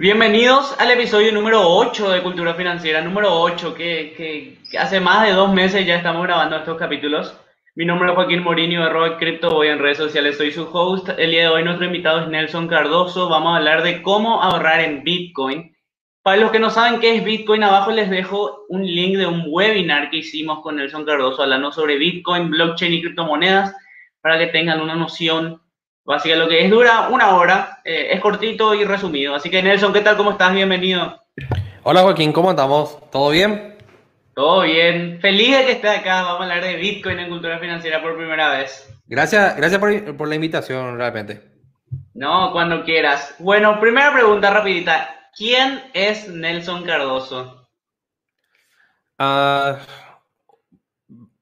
Bienvenidos al episodio número 8 de Cultura Financiera, número 8, que, hace más de dos meses ya estamos grabando estos capítulos. Mi nombre es Joaquín Morini, de Robert Crypto, voy en redes sociales, soy su host. El día de hoy nuestro invitado es Nelson Cardoso, vamos a hablar de cómo ahorrar en Bitcoin. Para los que no saben qué es Bitcoin, abajo les dejo un link de un webinar que hicimos con Nelson Cardoso hablando sobre Bitcoin, blockchain y criptomonedas, para que tengan una noción Así que lo que es dura una hora, eh, es cortito y resumido. Así que Nelson, ¿qué tal? ¿Cómo estás? Bienvenido. Hola Joaquín, ¿cómo estamos? ¿Todo bien? Todo bien. Feliz de que estés acá. Vamos a hablar de Bitcoin en cultura financiera por primera vez. Gracias, gracias por, la invitación, realmente. No, cuando quieras. Bueno, primera pregunta rapidita. ¿Quién es Nelson Cardoso? Uh,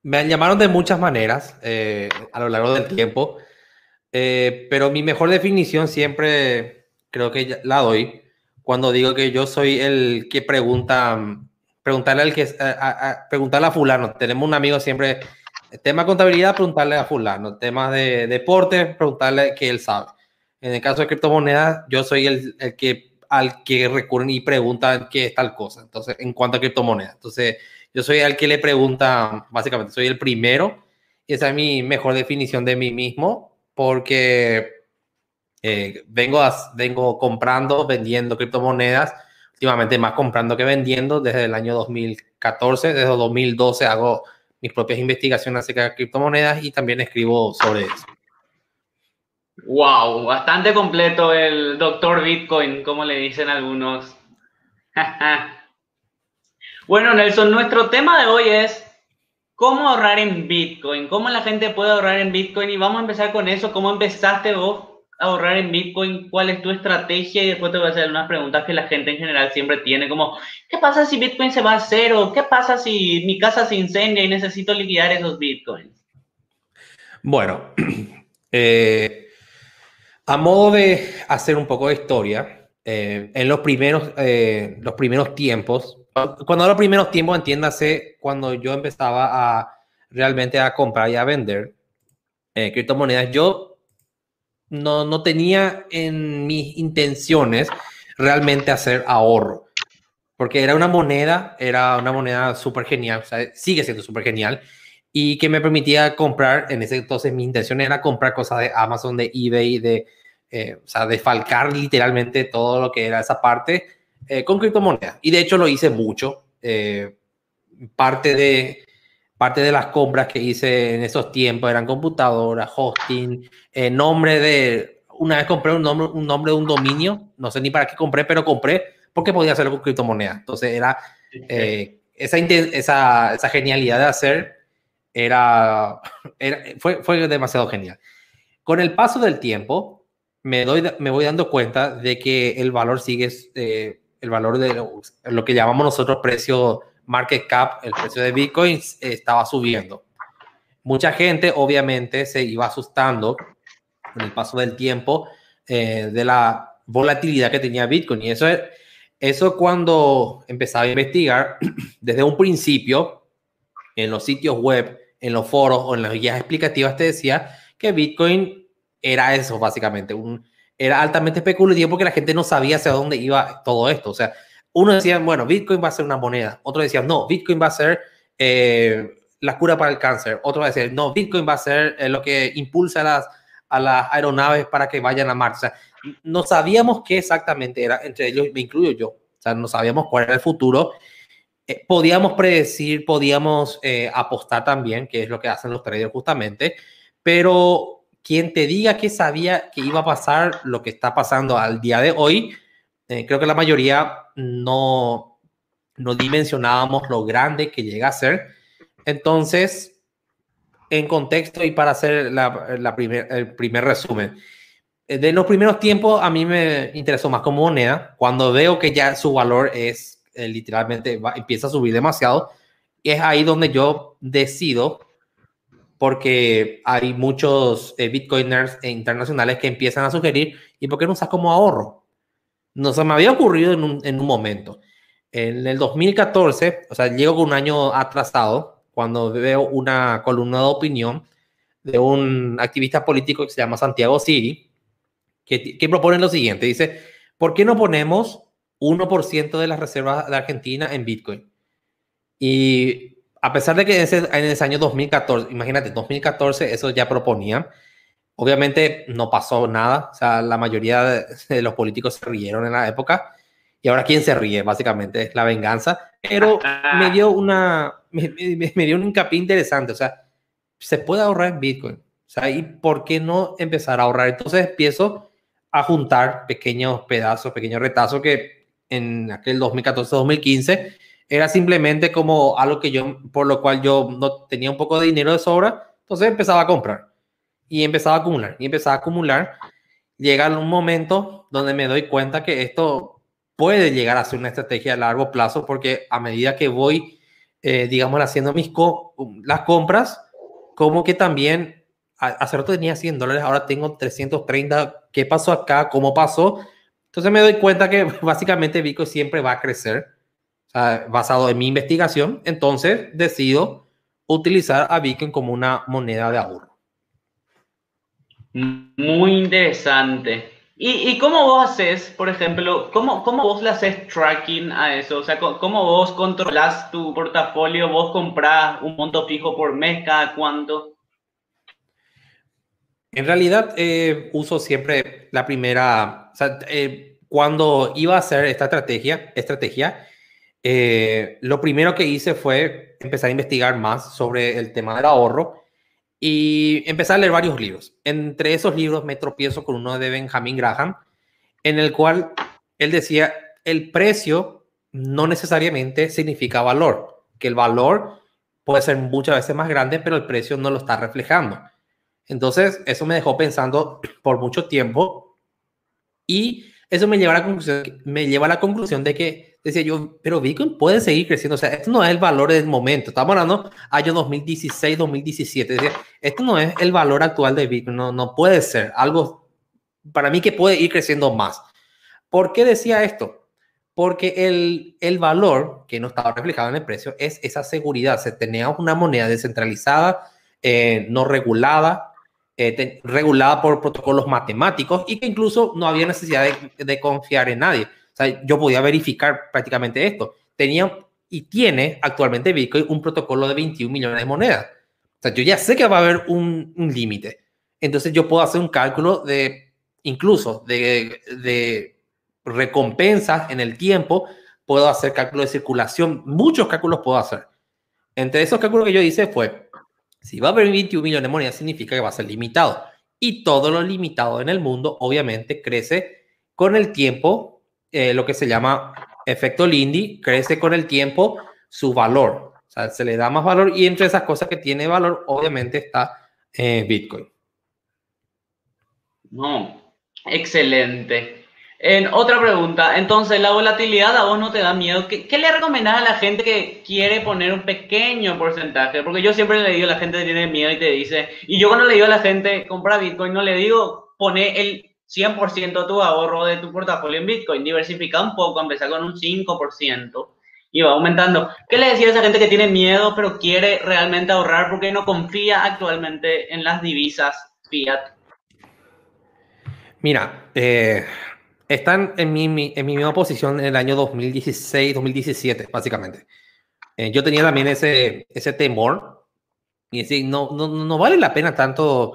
me llamaron de muchas maneras eh, a lo largo del tiempo. Eh, pero mi mejor definición siempre creo que la doy cuando digo que yo soy el que pregunta, preguntarle al que, a, preguntarle a fulano. Tenemos un amigo siempre, tema contabilidad, preguntarle a fulano. Temas de deporte, preguntarle que él sabe. En el caso de criptomonedas, yo soy el, el que al que recurren y preguntan qué es tal cosa. Entonces, en cuanto a criptomonedas. Entonces, yo soy el que le pregunta, básicamente, soy el primero. Esa es mi mejor definición de mí mismo porque eh, vengo, vengo comprando, vendiendo criptomonedas, últimamente más comprando que vendiendo desde el año 2014, desde 2012 hago mis propias investigaciones acerca de criptomonedas y también escribo sobre eso. Wow, bastante completo el doctor Bitcoin, como le dicen algunos. bueno, Nelson, nuestro tema de hoy es ¿Cómo ahorrar en Bitcoin? ¿Cómo la gente puede ahorrar en Bitcoin? Y vamos a empezar con eso. ¿Cómo empezaste vos a ahorrar en Bitcoin? ¿Cuál es tu estrategia? Y después te voy a hacer unas preguntas que la gente en general siempre tiene, como, ¿qué pasa si Bitcoin se va a cero? ¿Qué pasa si mi casa se incendia y necesito liquidar esos Bitcoins? Bueno, eh, a modo de hacer un poco de historia, eh, en los primeros, eh, los primeros tiempos, cuando los primeros tiempos, entiéndase, cuando yo empezaba a realmente a comprar y a vender eh, criptomonedas, yo no, no tenía en mis intenciones realmente hacer ahorro, porque era una moneda, era una moneda súper genial, o sea, sigue siendo súper genial, y que me permitía comprar, en ese entonces mi intención era comprar cosas de Amazon, de eBay, de, eh, o sea, desfalcar literalmente todo lo que era esa parte eh, con criptomonedas. Y de hecho lo hice mucho. Eh, parte, de, parte de las compras que hice en esos tiempos eran computadoras, hosting, eh, nombre de... Una vez compré un nombre, un nombre de un dominio, no sé ni para qué compré, pero compré porque podía hacerlo con criptomonedas. Entonces era esa, esa, esa, genialidad de hacer, era, fue, fue demasiado genial. Con el paso del tiempo, me, doy, me voy dando cuenta de que el valor sigue el valor de lo, que llamamos nosotros precio market cap, el precio de Bitcoin estaba subiendo. Mucha gente obviamente se iba asustando con el paso del tiempo eh, de la volatilidad que tenía Bitcoin. Y eso, eso cuando empezaba a investigar, desde un principio, en los sitios web, en los foros o en las guías explicativas, te decía que Bitcoin era eso, básicamente, un, era altamente especulativo porque la gente no sabía hacia dónde iba todo esto. O sea, uno decía, bueno, Bitcoin va a ser una moneda. Otro decía, no, Bitcoin va a ser eh, la cura para el cáncer. Otro decía, no, Bitcoin va a ser eh, lo que impulsa a las, a las aeronaves para que vayan a Marte. O no sabíamos qué exactamente era, entre ellos me incluyo yo. O sea, no sabíamos cuál era el futuro. Eh, podíamos predecir, podíamos apostar también, que es lo que hacen los traders justamente, pero quien te diga que sabía que iba a pasar lo que está pasando al día de hoy, eh, creo que la mayoría no, no dimensionábamos lo grande que llega a ser. Entonces, en contexto y para hacer la, la primer, el primer resumen, eh, de los primeros tiempos a mí me interesó más como moneda. Cuando veo que ya su valor es eh, literalmente empieza a subir demasiado, es ahí donde yo decido porque hay muchos eh, bitcoiners internacionales que empiezan a sugerir, ¿y por qué no usas como ahorro? No se me había ocurrido en un, en un momento. En el 2014, o sea, llego un año atrasado, cuando veo una columna de opinión de un activista político que se llama Santiago Siri, que, que propone lo siguiente, dice, ¿por qué no ponemos 1% de las reservas de Argentina en Bitcoin. Y a pesar de que en ese, en ese año 2014, imagínate, 2014 eso ya proponían, obviamente no pasó nada, o sea, la mayoría de, los políticos se rieron en la época, y ahora quién se ríe, básicamente, es la venganza, pero me dio una, me, me dio un hincapié interesante, o sea, se puede ahorrar en Bitcoin, o sea, ¿y por qué no empezar a ahorrar? Entonces empiezo a juntar pequeños pedazos, pequeños retazos que en aquel 2014-2015 era simplemente como algo que yo, por lo cual yo no tenía un poco de dinero de sobra, entonces empezaba a comprar y empezaba a acumular y empezaba a acumular. Llega un momento donde me doy cuenta que esto puede llegar a ser una estrategia a largo plazo porque a medida que voy, eh, digamos, haciendo mis las compras, como que también hace rato tenía 100 dólares, ahora tengo 330. ¿Qué pasó acá? ¿Cómo pasó? Entonces me doy cuenta que básicamente Bitcoin siempre va a crecer basado en mi investigación, entonces decido utilizar a Bitcoin como una moneda de ahorro. Muy interesante. ¿Y, y cómo vos haces, por ejemplo, cómo, cómo vos le haces tracking a eso? O sea, ¿cómo vos controlas tu portafolio? ¿Vos compras un monto fijo por mes cada cuánto? En realidad, eh, uso siempre la primera, o sea, eh, cuando iba a hacer esta estrategia, estrategia eh, lo primero que hice fue empezar a investigar más sobre el tema del ahorro y empezar a leer varios libros. Entre esos libros me tropiezo con uno de Benjamin Graham, en el cual él decía, el precio no necesariamente significa valor, que el valor puede ser muchas veces más grande, pero el precio no lo está reflejando. Entonces, eso me dejó pensando por mucho tiempo y eso me lleva a la conclusión, me lleva a la conclusión de que decía yo, pero Bitcoin puede seguir creciendo. O sea, esto no es el valor del momento. Estamos hablando año 2016, 2017. Decía, esto no es el valor actual de Bitcoin. No, no puede ser algo para mí que puede ir creciendo más. ¿Por qué decía esto? Porque el, el valor que no estaba reflejado en el precio es esa seguridad. Se tenía una moneda descentralizada, eh, no regulada, eh, regulada por protocolos matemáticos y que incluso no había necesidad de, de confiar en nadie. Sea, yo podía verificar prácticamente esto. Tenía y tiene actualmente Bitcoin un protocolo de 21 millones de monedas. O sea, yo ya sé que va a haber un, un límite. Entonces yo puedo hacer un cálculo de, incluso de, de recompensas en el tiempo, puedo hacer cálculo de circulación, muchos cálculos puedo hacer. Entre esos cálculos que yo hice fue, si va a haber 21 millones de monedas, significa que va a ser limitado. Y todo lo limitado en el mundo, obviamente, crece con el tiempo, eh, lo que se llama efecto Lindy, crece con el tiempo su valor. O sea, se le da más valor y entre esas cosas que tiene valor, obviamente, está eh, Bitcoin. No, excelente. En otra pregunta, entonces, ¿la volatilidad a vos no te da miedo? ¿Qué, qué le recomendás a la gente que quiere poner un pequeño porcentaje? Porque yo siempre le digo a la gente que tiene miedo y te dice, y yo cuando le digo a la gente, compra Bitcoin, no le digo, pone el 100% de tu ahorro de tu portafolio en Bitcoin, diversifica un poco, empezar con un 5% y va aumentando. ¿Qué le decía a esa gente que tiene miedo pero quiere realmente ahorrar porque no confía actualmente en las divisas fiat? Mira, eh, están en mi, en mi misma posición en el año 2016, 2017, básicamente. Eh, yo tenía también ese, ese temor y decir, no, no, no vale la pena tanto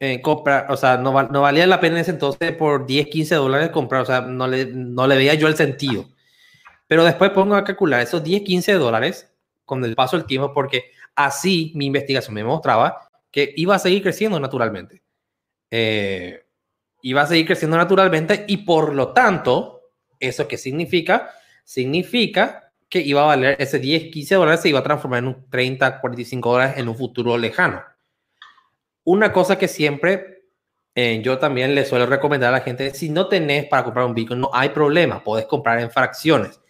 eh, comprar, o sea, no, no valía la pena en ese entonces por 10, 15 dólares comprar, o sea, no le, no le veía yo el sentido. Pero después pongo a calcular esos 10, 15 dólares con el paso del tiempo, porque así mi investigación me mostraba que iba a seguir creciendo naturalmente. Eh, va a seguir creciendo naturalmente y por lo tanto, ¿eso qué significa? Significa que iba a valer ese 10, 15 dólares, se iba a transformar en un 30, 45 dólares en un futuro lejano. Una cosa que siempre eh, yo también le suelo recomendar a la gente, si no tenés para comprar un Bitcoin, no hay problema, podés comprar en fracciones.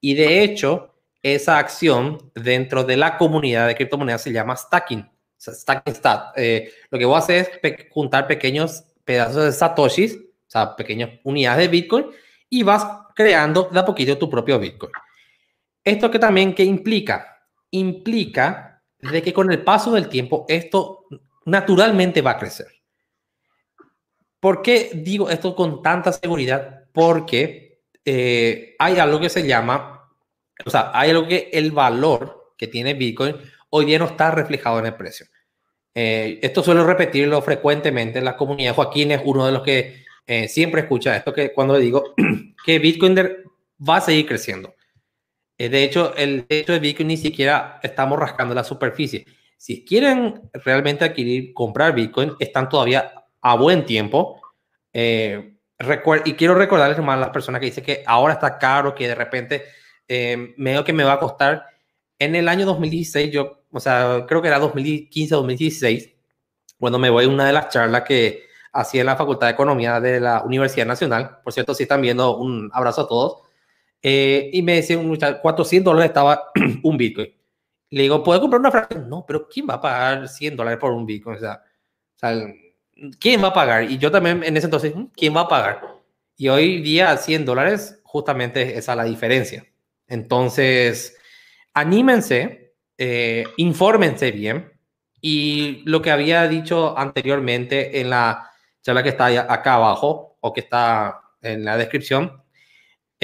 Y de hecho, esa acción dentro de la comunidad de criptomonedas se llama stacking. Stacking stat. Eh, lo que voy a hacer es juntar pequeños pedazos de satoshis, o sea, pequeñas unidades de Bitcoin, y vas creando de a poquito tu propio Bitcoin. ¿Esto que también qué implica? Implica de que con el paso del tiempo esto naturalmente va a crecer. ¿Por qué digo esto con tanta seguridad? Porque eh, hay algo que se llama, o sea, hay algo que el valor que tiene Bitcoin hoy día no está reflejado en el precio. Eh, esto suelo repetirlo frecuentemente en la comunidad. Joaquín es uno de los que eh, siempre escucha esto, que cuando digo que Bitcoin va a seguir creciendo. de hecho, el hecho de Bitcoin ni siquiera estamos rascando la superficie. Si quieren realmente adquirir, comprar Bitcoin, están todavía a buen tiempo. Eh, y quiero recordarles a las personas que dicen que ahora está caro, que de repente eh, medio que me va a costar. En el año 2016, yo, o sea, creo que era 2015, 2016, cuando me voy a una de las charlas que hacía en la Facultad de Economía de la Universidad Nacional. Por cierto, si están viendo, un abrazo a todos. Eh, y me decían, 400 dólares estaba un Bitcoin. Le digo, ¿puedo comprar una fracción? No, pero ¿quién va a pagar 100 dólares por un Bitcoin? O sea, o sea ¿quién va a pagar? Y yo también en ese entonces, mm, ¿quién va a pagar? Y hoy día 100 dólares, justamente esa es la diferencia. Entonces, anímense, eh, infórmense bien. Y lo que había dicho anteriormente en la charla que está acá abajo o que está en la descripción,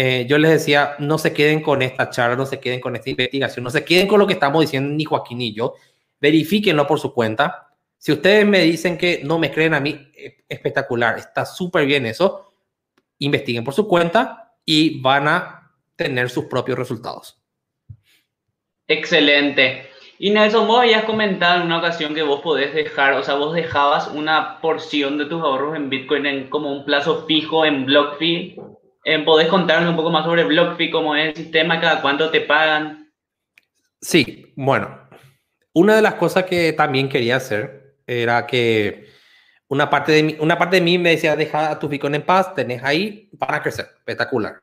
eh, yo les decía, no se queden con esta charla, no se queden con esta investigación, no se queden con lo que estamos diciendo ni Joaquín ni yo, verifíquenlo por su cuenta, si ustedes me dicen que no me creen a mí, eh, espectacular, está súper bien eso. Investiguen por su cuenta y van a tener sus propios resultados. Excelente. Y Nelson, vos habías comentado en una ocasión que vos podés dejar, o sea, vos dejabas una porción de tus ahorros en Bitcoin en como un plazo fijo en BlockFi. Eh, ¿Podés contarnos un poco más sobre BlockFi, cómo es el sistema, cada cuánto te pagan? Sí, bueno, una de las cosas que también quería hacer era que una parte de mí, una parte de mí me decía, deja a Bitcoin en paz, tenés ahí, para crecer, espectacular.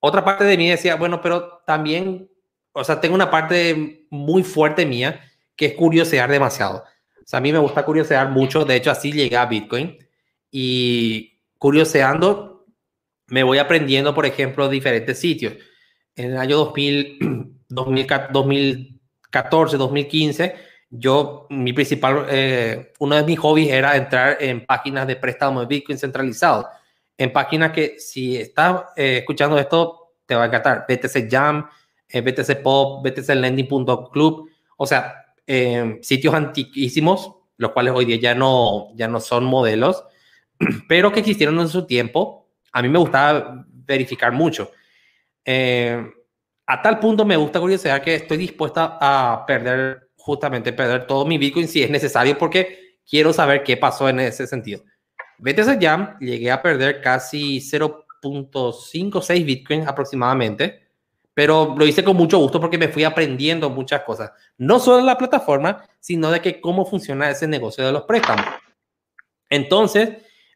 Otra parte de mí decía, bueno, pero también, o sea, tengo una parte muy fuerte mía que es curiosear demasiado. O sea, a mí me gusta curiosear mucho, de hecho así llegué a Bitcoin y curioseando me voy aprendiendo, por ejemplo, diferentes sitios. En el año 2000, 2014, 2015, yo, mi principal, eh, uno de mis hobbies era entrar en páginas de préstamo de Bitcoin centralizado, en páginas que si estás eh, escuchando esto, te va a encantar. BTC Jam, eh, BTC Pop, BTC Lending.club, o sea, sitios antiquísimos, los cuales hoy día ya no, ya no son modelos, pero que existieron en su tiempo. A mí me gustaba verificar mucho. a tal punto me gusta curiosidad que estoy dispuesta a perder justamente perder todo mi Bitcoin si es necesario porque quiero saber qué pasó en ese sentido. BTC Jam llegué a perder casi 0.56 Bitcoin aproximadamente, pero lo hice con mucho gusto porque me fui aprendiendo muchas cosas, no solo de la plataforma, sino de que cómo funciona ese negocio de los préstamos. Entonces,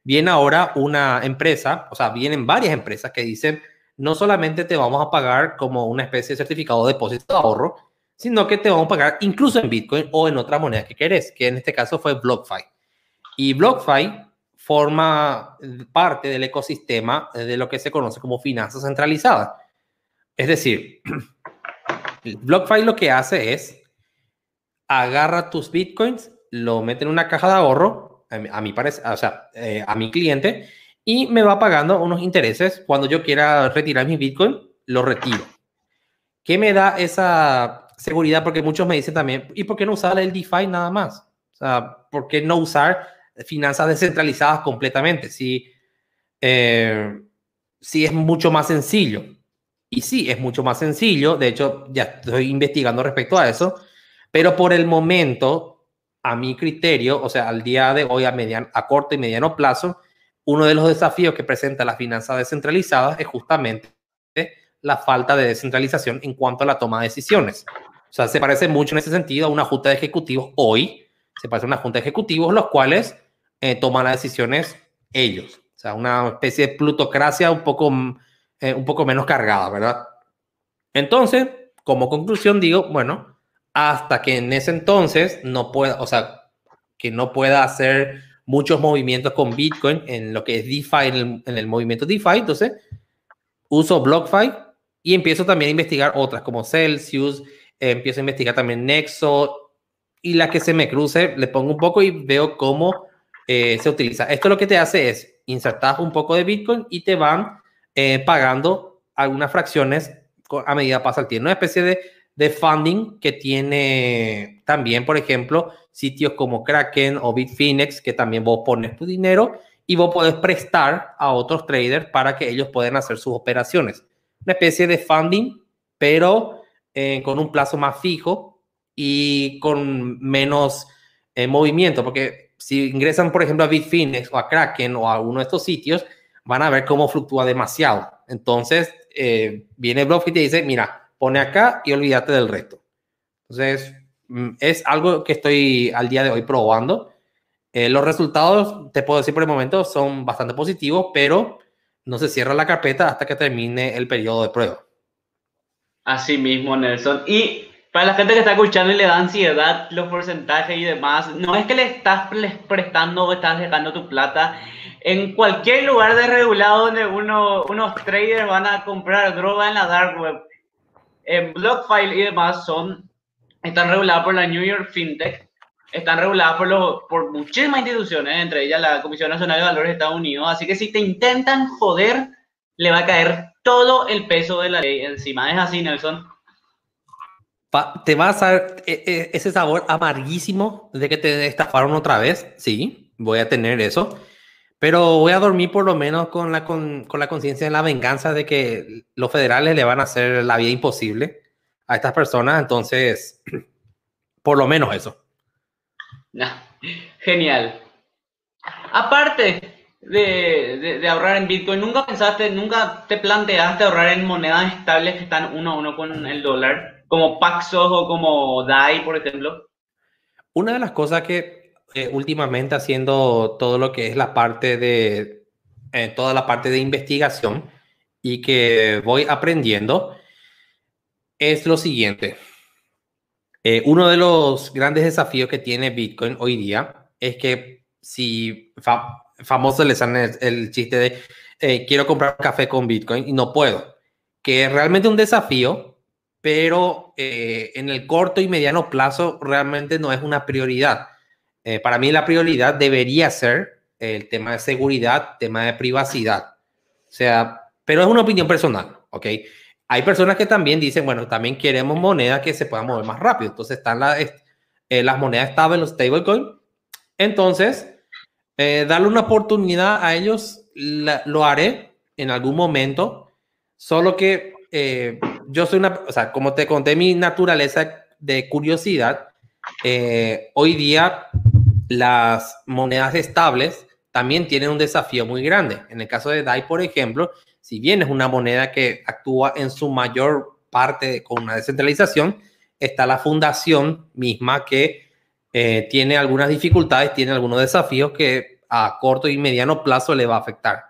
viene ahora una empresa, o sea, vienen varias empresas que dicen, no solamente te vamos a pagar como una especie de certificado de depósito de ahorro, sino que te vamos a pagar incluso en Bitcoin o en otra moneda que querés, que en este caso fue BlockFi. Y BlockFi forma parte del ecosistema de lo que se conoce como finanzas centralizadas. Es decir, BlockFi lo que hace es agarra tus bitcoins, lo mete en una caja de ahorro, a mi, parecer, o sea, eh, a mi cliente, y me va pagando unos intereses. Cuando yo quiera retirar mi bitcoin, lo retiro. ¿Qué me da esa seguridad, porque muchos me dicen también, ¿y por qué no usar el DeFi nada más? O sea, ¿por qué no usar finanzas descentralizadas completamente? Si, eh, es mucho más sencillo. Y sí, es mucho más sencillo. De hecho, ya estoy investigando respecto a eso. Pero por el momento, a mi criterio, o sea, al día de hoy, a, mediano, a corto y mediano plazo, uno de los desafíos que presenta la finanza descentralizada es justamente la falta de descentralización en cuanto a la toma de decisiones. O sea, se parece mucho en ese sentido a una junta de ejecutivos hoy, se parece a una junta de ejecutivos los cuales eh, toman las decisiones ellos. O sea, una especie de plutocracia un poco, eh, un poco menos cargada, ¿verdad? Entonces, como conclusión digo, bueno, hasta que en ese entonces no pueda, o sea, que no pueda hacer muchos movimientos con Bitcoin en lo que es DeFi, en el, en el movimiento DeFi, entonces uso BlockFi y empiezo también a investigar otras como Celsius, empiezo a investigar también Nexo y la que se me cruce, le pongo un poco y veo cómo eh, se utiliza. Esto lo que te hace es insertar un poco de Bitcoin y te van eh, pagando algunas fracciones a medida pasa el tiempo. Una especie de, de funding que tiene también, por ejemplo, sitios como Kraken o Bitfinex, que también vos pones tu dinero y vos podés prestar a otros traders para que ellos puedan hacer sus operaciones. Una especie de funding, pero eh, con un plazo más fijo y con menos eh, movimiento, porque si ingresan, por ejemplo, a Bitfinex o a Kraken o a uno de estos sitios, van a ver cómo fluctúa demasiado. Entonces, eh, viene Bluff y te dice, mira, pone acá y olvídate del resto. Entonces, mm, es algo que estoy al día de hoy probando. Eh, los resultados, te puedo decir por el momento, son bastante positivos, pero no se cierra la carpeta hasta que termine el periodo de prueba. Así mismo, Nelson. Y para la gente que está escuchando y le da ansiedad los porcentajes y demás, no es que le estás prestando o estás dejando tu plata en cualquier lugar desregulado donde uno, unos traders van a comprar droga en la dark web. En BlockFile y demás son, están regulados por la New York FinTech, están reguladas por, los, por muchísimas instituciones, entre ellas la Comisión Nacional de Valores de Estados Unidos. Así que si te intentan joder, le va a caer todo el peso de la ley encima. Es así, Nelson. te va a dar e, e, ese sabor amarguísimo de que te estafaron otra vez. Sí, voy a tener eso. Pero voy a dormir por lo menos con la, con, con la conciencia de la venganza de que los federales le van a hacer la vida imposible a estas personas. Entonces, por lo menos eso. Genial. Aparte de, de, ahorrar en Bitcoin, ¿nunca pensaste, nunca te planteaste ahorrar en monedas estables que están uno a uno con el dólar? Como Paxos o como DAI, por ejemplo. Una de las cosas que eh, últimamente haciendo todo lo que es la parte de, eh, toda la parte de investigación y que voy aprendiendo es lo siguiente. Eh, uno de los grandes desafíos que tiene Bitcoin hoy día es que si famoso les sale el, chiste de quiero comprar café con Bitcoin y no puedo, que es realmente un desafío, pero en el corto y mediano plazo realmente no es una prioridad eh, para mí la prioridad debería ser el tema de seguridad, tema de privacidad. O sea, pero es una opinión personal, ¿ok? Hay personas que también dicen, bueno, también queremos monedas que se puedan mover más rápido. Entonces están eh, las monedas estables, los stablecoin. Entonces, eh, darle una oportunidad a ellos, lo haré en algún momento. Solo que yo soy una, o sea, como te conté mi naturaleza de curiosidad, hoy día las monedas estables también tienen un desafío muy grande. En el caso de DAI, por ejemplo, si bien es una moneda que actúa en su mayor parte con una descentralización, está la fundación misma que eh, tiene algunas dificultades, tiene algunos desafíos que a corto y mediano plazo le va a afectar.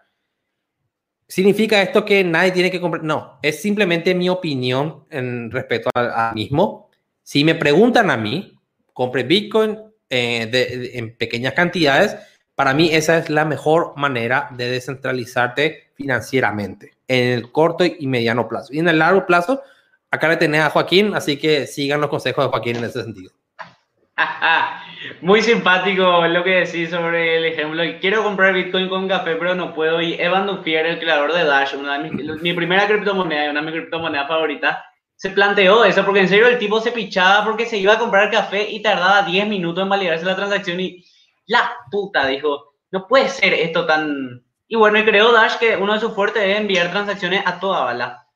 ¿Significa esto que nadie tiene que comprar? No, es simplemente mi opinión en respecto al mismo. Si me preguntan a mí, compre Bitcoin eh, en pequeñas cantidades, para mí esa es la mejor manera de descentralizarte financieramente en el corto y mediano plazo. Y en el largo plazo, acá le tenés a Joaquín, así que sigan los consejos de Joaquín en ese sentido. Muy simpático lo que decís sobre el ejemplo. Quiero comprar Bitcoin con café, pero no puedo. Y Evan Dufier, el creador de Dash, una de mi primera criptomoneda y una de mis criptomonedas favoritas, se planteó eso, porque en serio el tipo se pichaba porque se iba a comprar café y tardaba 10 minutos en validarse la transacción y la puta, dijo, no puede ser esto tan... Y bueno, y creó Dash que uno de sus fuertes es enviar transacciones a toda bala.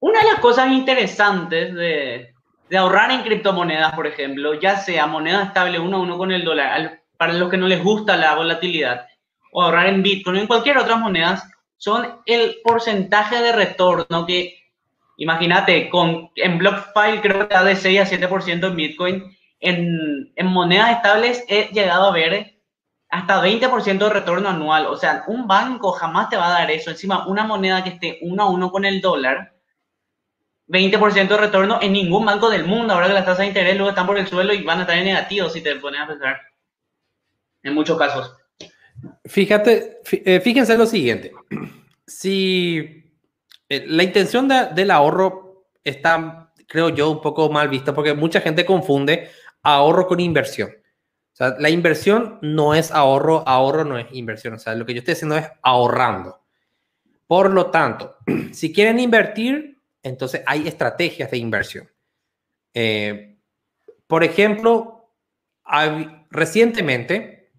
Una de las cosas interesantes de, ahorrar en criptomonedas, por ejemplo, ya sea moneda estable uno a uno con el dólar, para los que no les gusta la volatilidad, o ahorrar en Bitcoin o en cualquier otra moneda, son el porcentaje de retorno que Imagínate, con, en BlockFi creo que está de 6 a 7% en Bitcoin. En, en, monedas estables he llegado a ver hasta 20% de retorno anual. O sea, un banco jamás te va a dar eso. Encima, una moneda que esté uno a uno con el dólar, 20% de retorno en ningún banco del mundo. Ahora que las tasas de interés luego están por el suelo y van a estar en negativo si te pones a pensar. En muchos casos. Fíjate, eh, fíjense lo siguiente. Si la intención del ahorro está, creo yo, un poco mal vista porque mucha gente confunde ahorro con inversión. O sea, la inversión no es ahorro, ahorro no es inversión. O sea, lo que yo estoy haciendo es ahorrando. Por lo tanto, si quieren invertir, entonces hay estrategias de inversión. Eh, por ejemplo, recientemente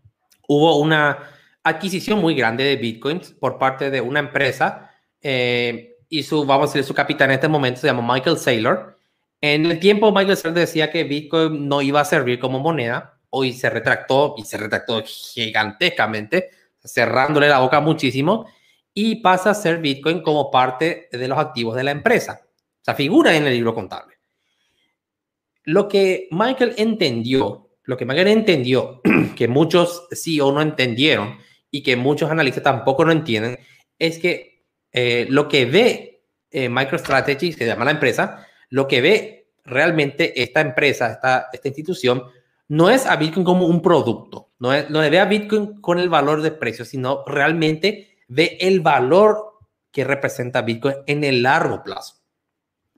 hubo una adquisición muy grande de bitcoins por parte de una empresa eh, y su, vamos a decir, su capitán en este momento se llama Michael Saylor. En el tiempo, Michael Saylor decía que Bitcoin no iba a servir como moneda. Hoy se retractó y se retractó gigantescamente, cerrándole la boca muchísimo y pasa a ser Bitcoin como parte de los activos de la empresa. O sea, figura en el libro contable. Lo que Michael entendió, lo que Michael entendió, que muchos CEO no entendieron y que muchos analistas tampoco no entienden, es que eh, lo que ve eh, MicroStrategy, se llama la empresa, lo que ve realmente esta empresa, esta, institución, no es a Bitcoin como un producto, no, es, ve a Bitcoin con el valor de precio, sino realmente ve el valor que representa Bitcoin en el largo plazo.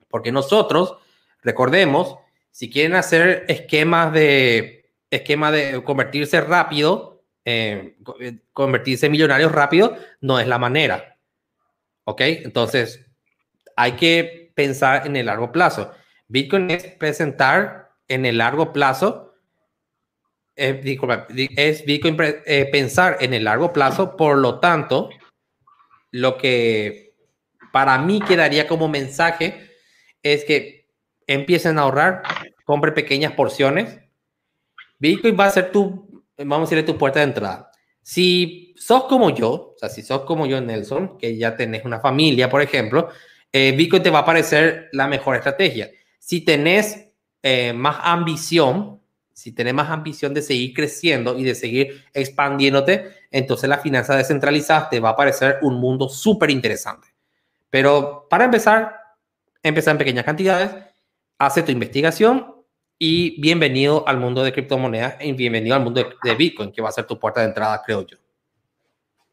Porque nosotros, recordemos, si quieren hacer esquemas de, esquema de convertirse rápido, eh, convertirse en millonarios rápido, no es la manera. ¿Ok? Entonces, hay que pensar en el largo plazo. Bitcoin es presentar en el largo plazo, eh, es Bitcoin eh, pensar en el largo plazo, por lo tanto, lo que para mí quedaría como mensaje es que empiecen a ahorrar, compren pequeñas porciones. Bitcoin va a ser tu, vamos a decirle, tu puerta de entrada. Si sos como yo, o sea, si sos como yo, Nelson, que ya tenés una familia, por ejemplo, eh, Bitcoin te va a parecer la mejor estrategia. Si tenés eh, más ambición, si tenés más ambición de seguir creciendo y de seguir expandiéndote, entonces la finanza descentralizada te va a parecer un mundo súper interesante. Pero para empezar, empezar en pequeñas cantidades, hace tu investigación y bienvenido al mundo de criptomonedas y bienvenido al mundo de, Bitcoin, que va a ser tu puerta de entrada, creo yo.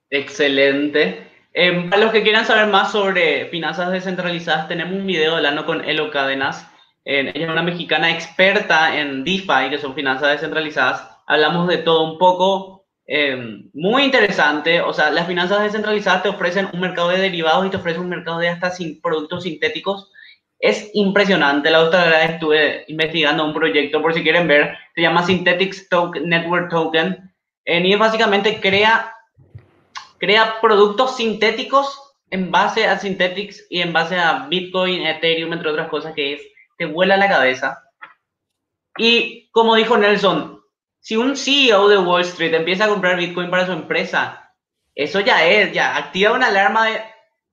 Excelente. Eh, para los que quieran saber más sobre finanzas descentralizadas, tenemos un video hablando con Elo Cadenas. ella es una mexicana experta en DeFi, que son finanzas descentralizadas. Hablamos de todo un poco, eh, muy interesante. O sea, las finanzas descentralizadas te ofrecen un mercado de derivados y te ofrecen un mercado de hasta sin productos sintéticos es impresionante. La otra vez estuve investigando un proyecto, por si quieren ver, se llama Synthetics Token, Network Token. y básicamente crea, crea productos sintéticos en base a Synthetics y en base a Bitcoin, Ethereum, entre otras cosas que es, te vuela la cabeza. Y como dijo Nelson, si un CEO de Wall Street empieza a comprar Bitcoin para su empresa, eso ya es, ya activa una alarma de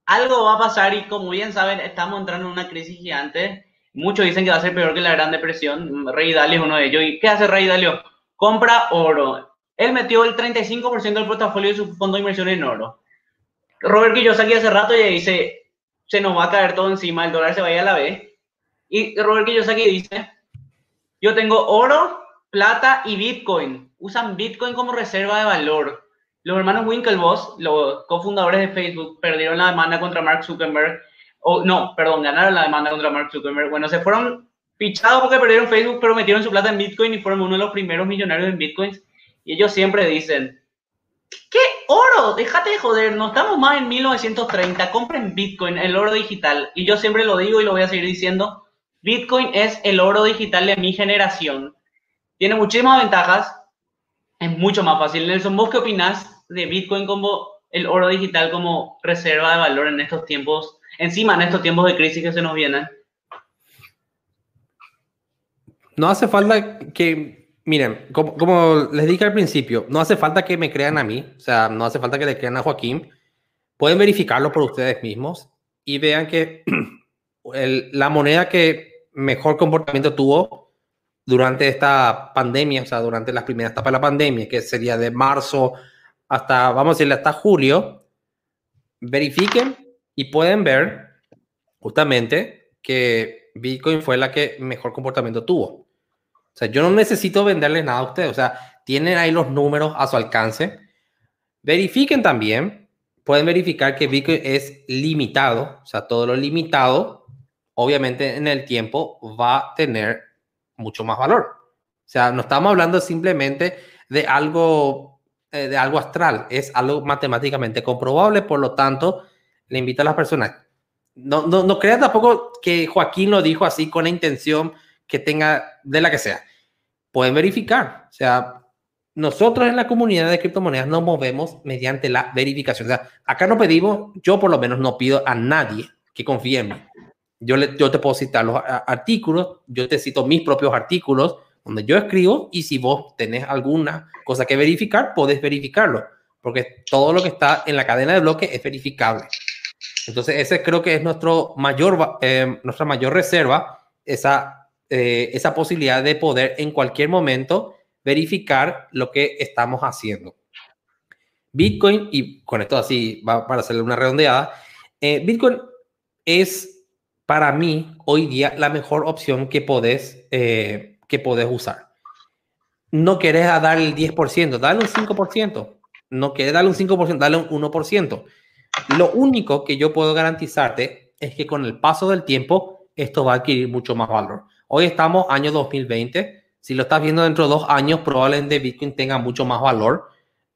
algo va a pasar y como bien saben, estamos entrando en una crisis gigante. Muchos dicen que va a ser peor que la Gran Depresión. Rey Dalio es uno de ellos. ¿Y qué hace Rey Dalio? Compra oro. Él metió el 35% del portafolio de su fondo de inversión en oro. Robert Kiyosaki hace rato ya dice, se nos va a caer todo encima, el dólar se vaya a la B. Y Robert Kiyosaki dice, yo tengo oro, plata y Bitcoin. Usan Bitcoin como reserva de valor. Los hermanos Winklevoss, los cofundadores de Facebook, perdieron la demanda contra Mark Zuckerberg. O, no, perdón, ganaron la demanda contra Mark Zuckerberg. Bueno, se fueron fichados porque perdieron Facebook, pero metieron su plata en Bitcoin y fueron uno de los primeros millonarios en Bitcoins. Y ellos siempre dicen, ¿qué oro? Déjate de joder, no estamos más en 1930, compren Bitcoin, el oro digital. Y yo siempre lo digo y lo voy a seguir diciendo, Bitcoin es el oro digital de mi generación. Tiene muchísimas ventajas, es mucho más fácil. Nelson, ¿vos qué opinas de Bitcoin como el oro digital como reserva de valor en estos tiempos, encima en estos tiempos de crisis que se nos vienen? No hace falta que, miren, como, les dije al principio, no hace falta que me crean a mí, o sea, no hace falta que le crean a Joaquín. Pueden verificarlo por ustedes mismos y vean que la moneda que mejor comportamiento tuvo durante esta pandemia, o sea, durante las primeras etapas de la pandemia, que sería de marzo hasta, vamos a decirle, hasta julio, verifiquen y pueden ver justamente que Bitcoin fue la que mejor comportamiento tuvo. O sea, yo no necesito venderles nada a ustedes, o sea, tienen ahí los números a su alcance. Verifiquen también, pueden verificar que Bitcoin es limitado, o sea, todo lo limitado, obviamente en el tiempo va a tener mucho más valor. O sea, no estamos hablando simplemente de algo eh, de algo astral, es algo matemáticamente comprobable, por lo tanto, le invito a las personas. No, no, no creas tampoco que Joaquín lo dijo así con la intención que tenga de la que sea. Pueden verificar. O sea, nosotros en la comunidad de criptomonedas nos movemos mediante la verificación. O sea, acá no pedimos, yo por lo menos no pido a nadie que confíe en mí. Yo, le, yo te puedo citar los artículos, yo te cito mis propios artículos donde yo escribo y si vos tenés alguna cosa que verificar, podés verificarlo, porque todo lo que está en la cadena de bloques es verificable. Entonces, ese creo que es nuestro mayor, eh, nuestra mayor reserva, esa, eh, esa posibilidad de poder en cualquier momento verificar lo que estamos haciendo. Bitcoin, y con esto así va para hacerle una redondeada, eh, Bitcoin es para mí hoy día la mejor opción que podés, eh, que podés usar. No querés dar el 10%, dale un 5%. No querés darle un 5%, dale un 1%. Lo único que yo puedo garantizarte es que con el paso del tiempo esto va a adquirir mucho más valor. Hoy estamos año 2020 si lo estás viendo dentro de dos años, probablemente Bitcoin tenga mucho más valor.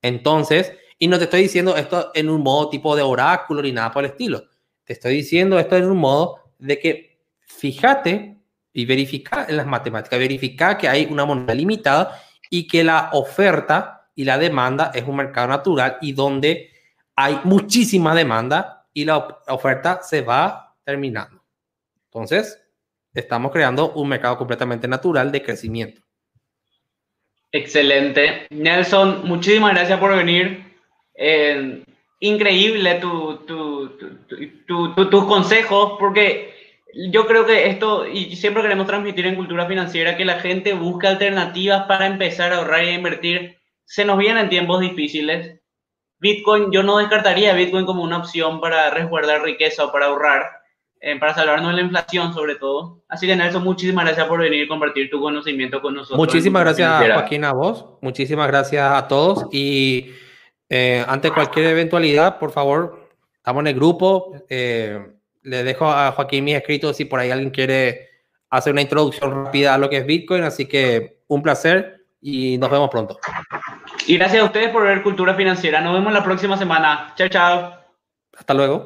Entonces, y no te estoy diciendo esto en un modo tipo de oráculo ni nada por el estilo. Te estoy diciendo esto en un modo de que fíjate y verifica en las matemáticas, verifica que hay una moneda limitada y que la oferta y la demanda es un mercado natural y donde hay muchísima demanda y la oferta se va terminando. Entonces, estamos creando un mercado completamente natural de crecimiento. Excelente. Nelson, muchísimas gracias por venir. Eh, increíble tu, tus consejos, porque yo creo que esto, y siempre queremos transmitir en cultura financiera, que la gente busca alternativas para empezar a ahorrar y a invertir. Se nos vienen tiempos difíciles. Bitcoin, yo no descartaría Bitcoin como una opción para resguardar riqueza o para ahorrar eh, para salvarnos de la inflación sobre todo. Así que Nelson, muchísimas gracias por venir y compartir tu conocimiento con nosotros. Muchísimas gracias Joaquín a vos, muchísimas gracias a todos y eh, ante cualquier eventualidad, por favor, estamos en el grupo, eh, le dejo a Joaquín mis escritos si por ahí alguien quiere hacer una introducción rápida a lo que es Bitcoin, así que un placer y nos vemos pronto. Y gracias a ustedes por ver Cultura Financiera. Nos vemos la próxima semana. Chao, chao. Hasta luego.